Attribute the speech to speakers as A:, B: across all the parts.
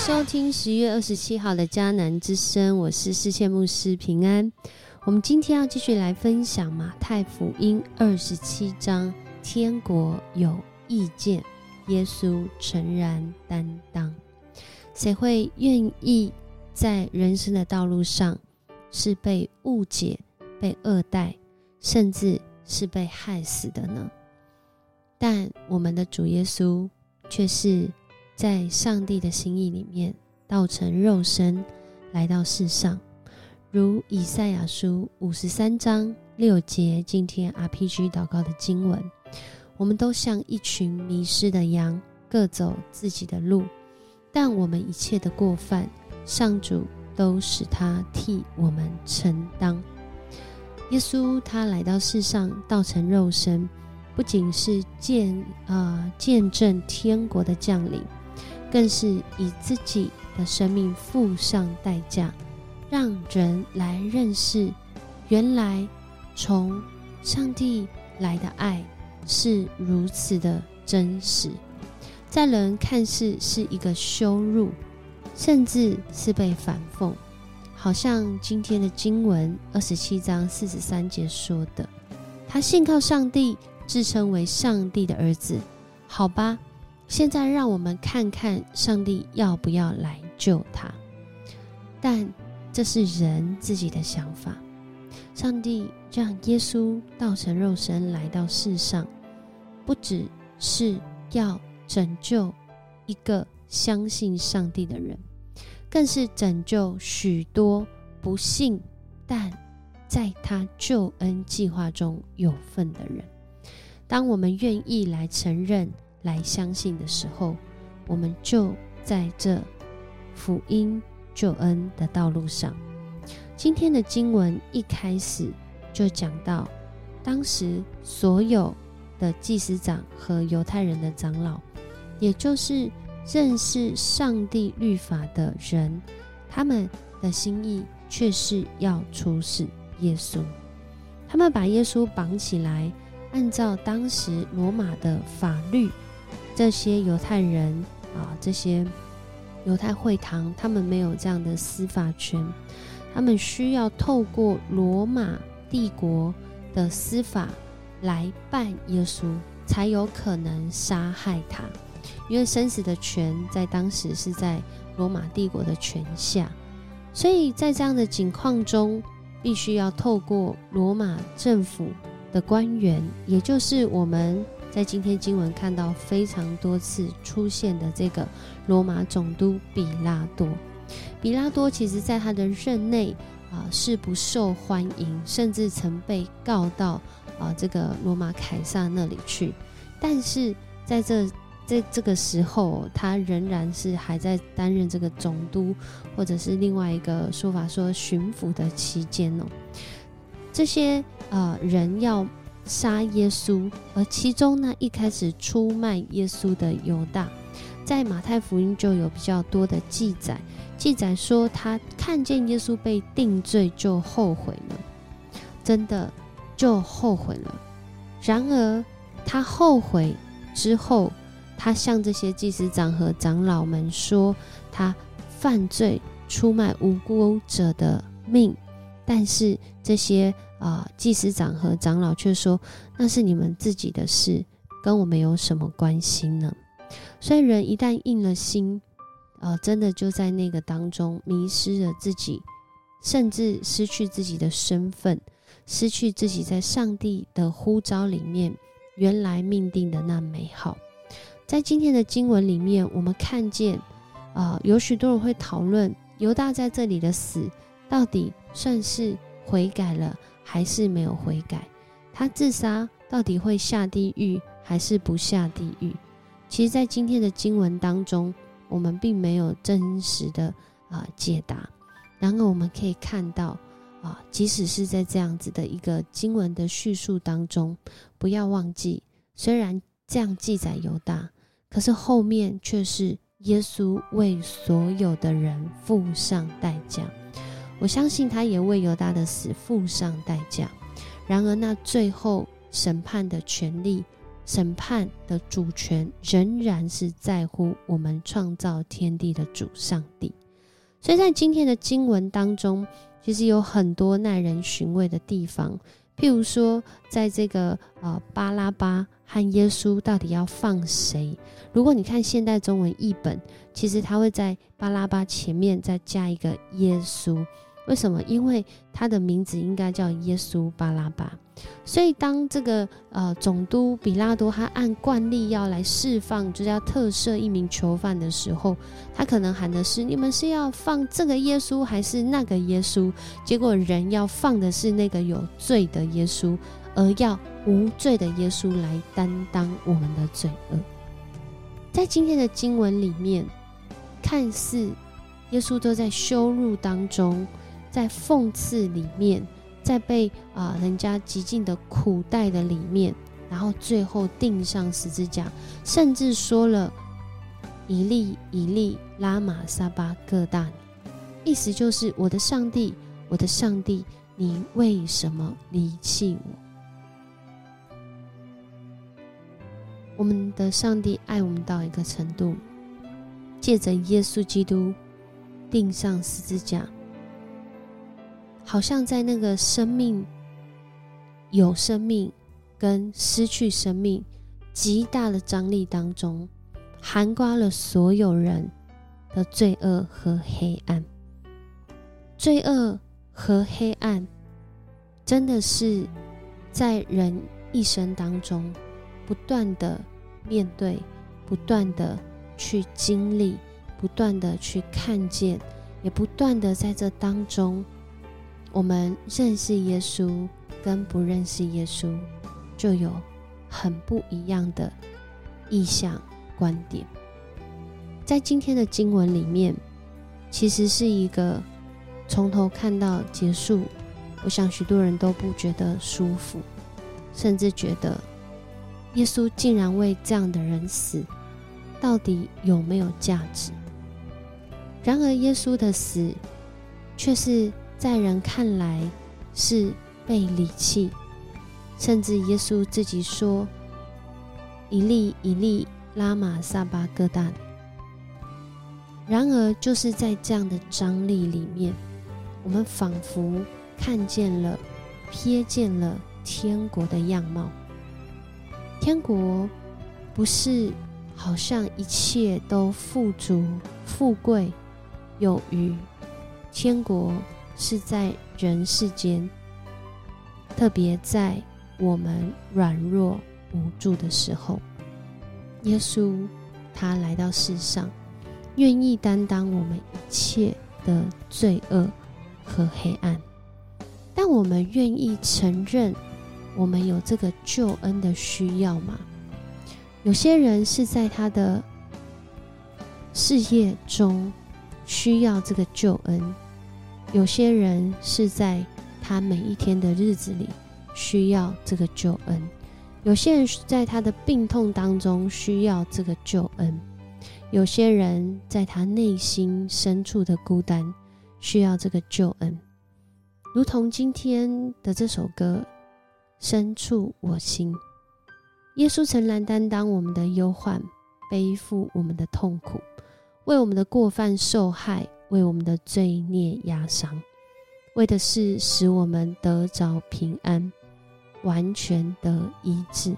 A: 收听十月二十七号的迦南之声，我是世界牧师平安。我们今天要继续来分享马太福音二十七章，天国有意见，耶稣诚然担当。谁会愿意在人生的道路上是被误解、被恶待，甚至是被害死的呢？但我们的主耶稣却是在上帝的心意里面，道成肉身来到世上。如以赛亚书五十三章六节，今天 RPG 祷告的经文，我们都像一群迷失的羊，各走自己的路。但我们一切的过犯，上主都使他替我们承担。耶稣他来到世上，道成肉身，不仅是见啊见证天国的降临，更是以自己的生命付上代价。让人来认识，原来从上帝来的爱是如此的真实，在人看似是一个羞辱，甚至是被反讽。好像今天的经文二十七章四十三节说的：“他信靠上帝，自称为上帝的儿子。”好吧，现在让我们看看上帝要不要来救他。但。这是人自己的想法。上帝让耶稣道成肉身来到世上，不只是要拯救一个相信上帝的人，更是拯救许多不信但在他救恩计划中有份的人。当我们愿意来承认、来相信的时候，我们就在这福音。救恩的道路上，今天的经文一开始就讲到，当时所有的祭司长和犹太人的长老，也就是认识上帝律法的人，他们的心意却是要处死耶稣。他们把耶稣绑起来，按照当时罗马的法律，这些犹太人啊，这些。犹太会堂，他们没有这样的司法权，他们需要透过罗马帝国的司法来办耶稣，才有可能杀害他。因为生死的权在当时是在罗马帝国的权下，所以在这样的境况中，必须要透过罗马政府的官员，也就是我们。在今天经文看到非常多次出现的这个罗马总督比拉多，比拉多其实在他的任内啊是不受欢迎，甚至曾被告到啊这个罗马凯撒那里去。但是在这在这个时候，他仍然是还在担任这个总督，或者是另外一个说法说巡抚的期间哦。这些呃人要。杀耶稣，而其中呢，一开始出卖耶稣的犹大，在马太福音就有比较多的记载，记载说他看见耶稣被定罪就后悔了，真的就后悔了。然而他后悔之后，他向这些祭司长和长老们说，他犯罪出卖无辜者的命，但是这些。啊！祭司长和长老却说：“那是你们自己的事，跟我们有什么关系呢？”所以人一旦硬了心，呃，真的就在那个当中迷失了自己，甚至失去自己的身份，失去自己在上帝的呼召里面原来命定的那美好。在今天的经文里面，我们看见，啊，有许多人会讨论犹大在这里的死，到底算是悔改了。还是没有悔改，他自杀到底会下地狱还是不下地狱？其实，在今天的经文当中，我们并没有真实的啊解答。然而，我们可以看到啊，即使是在这样子的一个经文的叙述当中，不要忘记，虽然这样记载犹大，可是后面却是耶稣为所有的人付上代价。我相信他也为犹大的死付上代价。然而，那最后审判的权利审判的主权仍然是在乎我们创造天地的主上帝。所以在今天的经文当中，其实有很多耐人寻味的地方。譬如说，在这个呃巴拉巴和耶稣到底要放谁？如果你看现代中文译本，其实他会在巴拉巴前面再加一个耶稣。为什么？因为他的名字应该叫耶稣巴拉巴。所以，当这个呃总督比拉多他按惯例要来释放，就是要特赦一名囚犯的时候，他可能喊的是：你们是要放这个耶稣，还是那个耶稣？结果人要放的是那个有罪的耶稣，而要无罪的耶稣来担当我们的罪恶。在今天的经文里面，看似耶稣都在羞辱当中，在讽刺里面。在被啊人家极尽的苦待的里面，然后最后钉上十字架，甚至说了“一粒一粒拉玛撒巴各大”，意思就是我的上帝，我的上帝，你为什么离弃我？我们的上帝爱我们到一个程度，借着耶稣基督钉上十字架。好像在那个生命有生命跟失去生命极大的张力当中，涵盖了所有人的罪恶和黑暗。罪恶和黑暗，真的是在人一生当中不断的面对，不断的去经历，不断的去看见，也不断的在这当中。我们认识耶稣跟不认识耶稣，就有很不一样的意向观点。在今天的经文里面，其实是一个从头看到结束，我想许多人都不觉得舒服，甚至觉得耶稣竟然为这样的人死，到底有没有价值？然而，耶稣的死却是。在人看来是被离弃，甚至耶稣自己说：“一粒一粒拉玛萨巴哥大。”然而，就是在这样的张力里面，我们仿佛看见了、瞥见了天国的样貌。天国不是好像一切都富足、富贵、有余，天国。是在人世间，特别在我们软弱无助的时候，耶稣他来到世上，愿意担当我们一切的罪恶和黑暗。但我们愿意承认我们有这个救恩的需要吗？有些人是在他的事业中需要这个救恩。有些人是在他每一天的日子里需要这个救恩，有些人在他的病痛当中需要这个救恩，有些人在他内心深处的孤单需要这个救恩，如同今天的这首歌《深处我心》，耶稣诚然担当我们的忧患，背负我们的痛苦，为我们的过犯受害。为我们的罪孽压伤，为的是使我们得着平安，完全的医治。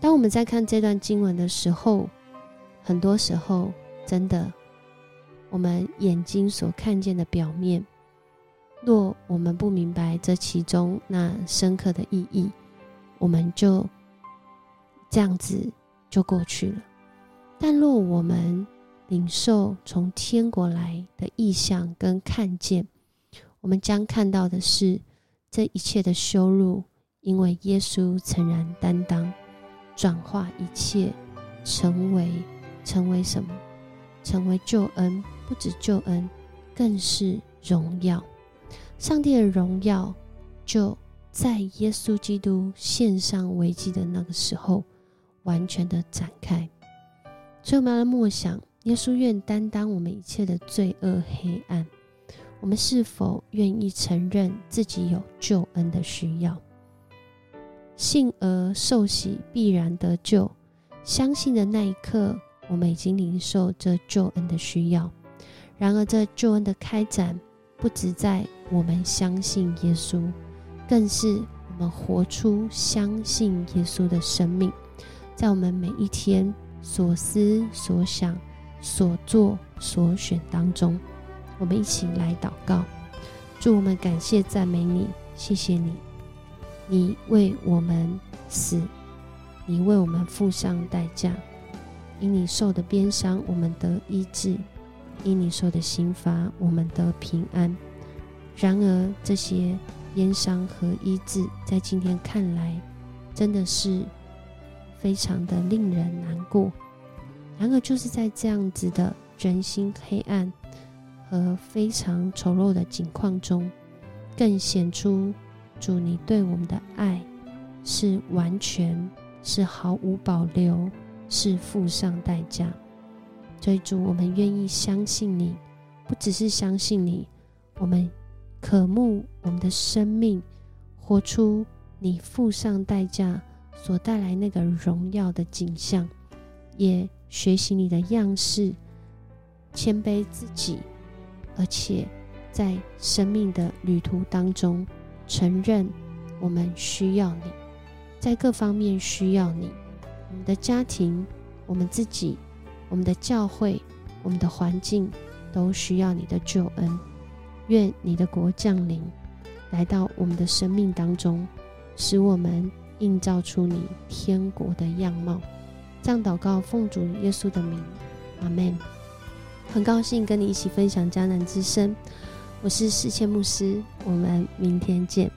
A: 当我们在看这段经文的时候，很多时候真的，我们眼睛所看见的表面，若我们不明白这其中那深刻的意义，我们就这样子就过去了。但若我们领受从天国来的意象跟看见，我们将看到的是这一切的羞辱，因为耶稣诚然担当，转化一切，成为成为什么？成为救恩，不止救恩，更是荣耀。上帝的荣耀就在耶稣基督献上危机的那个时候，完全的展开。所以我们要默想。耶稣愿担当我们一切的罪恶黑暗，我们是否愿意承认自己有救恩的需要？信而受洗必然得救。相信的那一刻，我们已经领受这救恩的需要。然而，这救恩的开展，不只在我们相信耶稣，更是我们活出相信耶稣的生命，在我们每一天所思所想、所做所选当中。我们一起来祷告，祝我们感谢赞美你，谢谢你，你为我们死。你为我们付上代价，因你受的鞭伤，我们得医治；因你受的刑罚，我们得平安。然而，这些鞭伤和医治，在今天看来，真的是非常的令人难过。然而，就是在这样子的人心黑暗和非常丑陋的境况中，更显出主你对我们的爱是完全。是毫无保留，是付上代价。所以主，我们愿意相信你，不只是相信你，我们渴慕我们的生命活出你付上代价所带来那个荣耀的景象，也学习你的样式，谦卑自己，而且在生命的旅途当中承认我们需要你。在各方面需要你，我们的家庭、我们自己、我们的教会、我们的环境都需要你的救恩。愿你的国降临，来到我们的生命当中，使我们映照出你天国的样貌。这样祷告，奉主耶稣的名，阿门。很高兴跟你一起分享迦南之声，我是世谦牧师，我们明天见。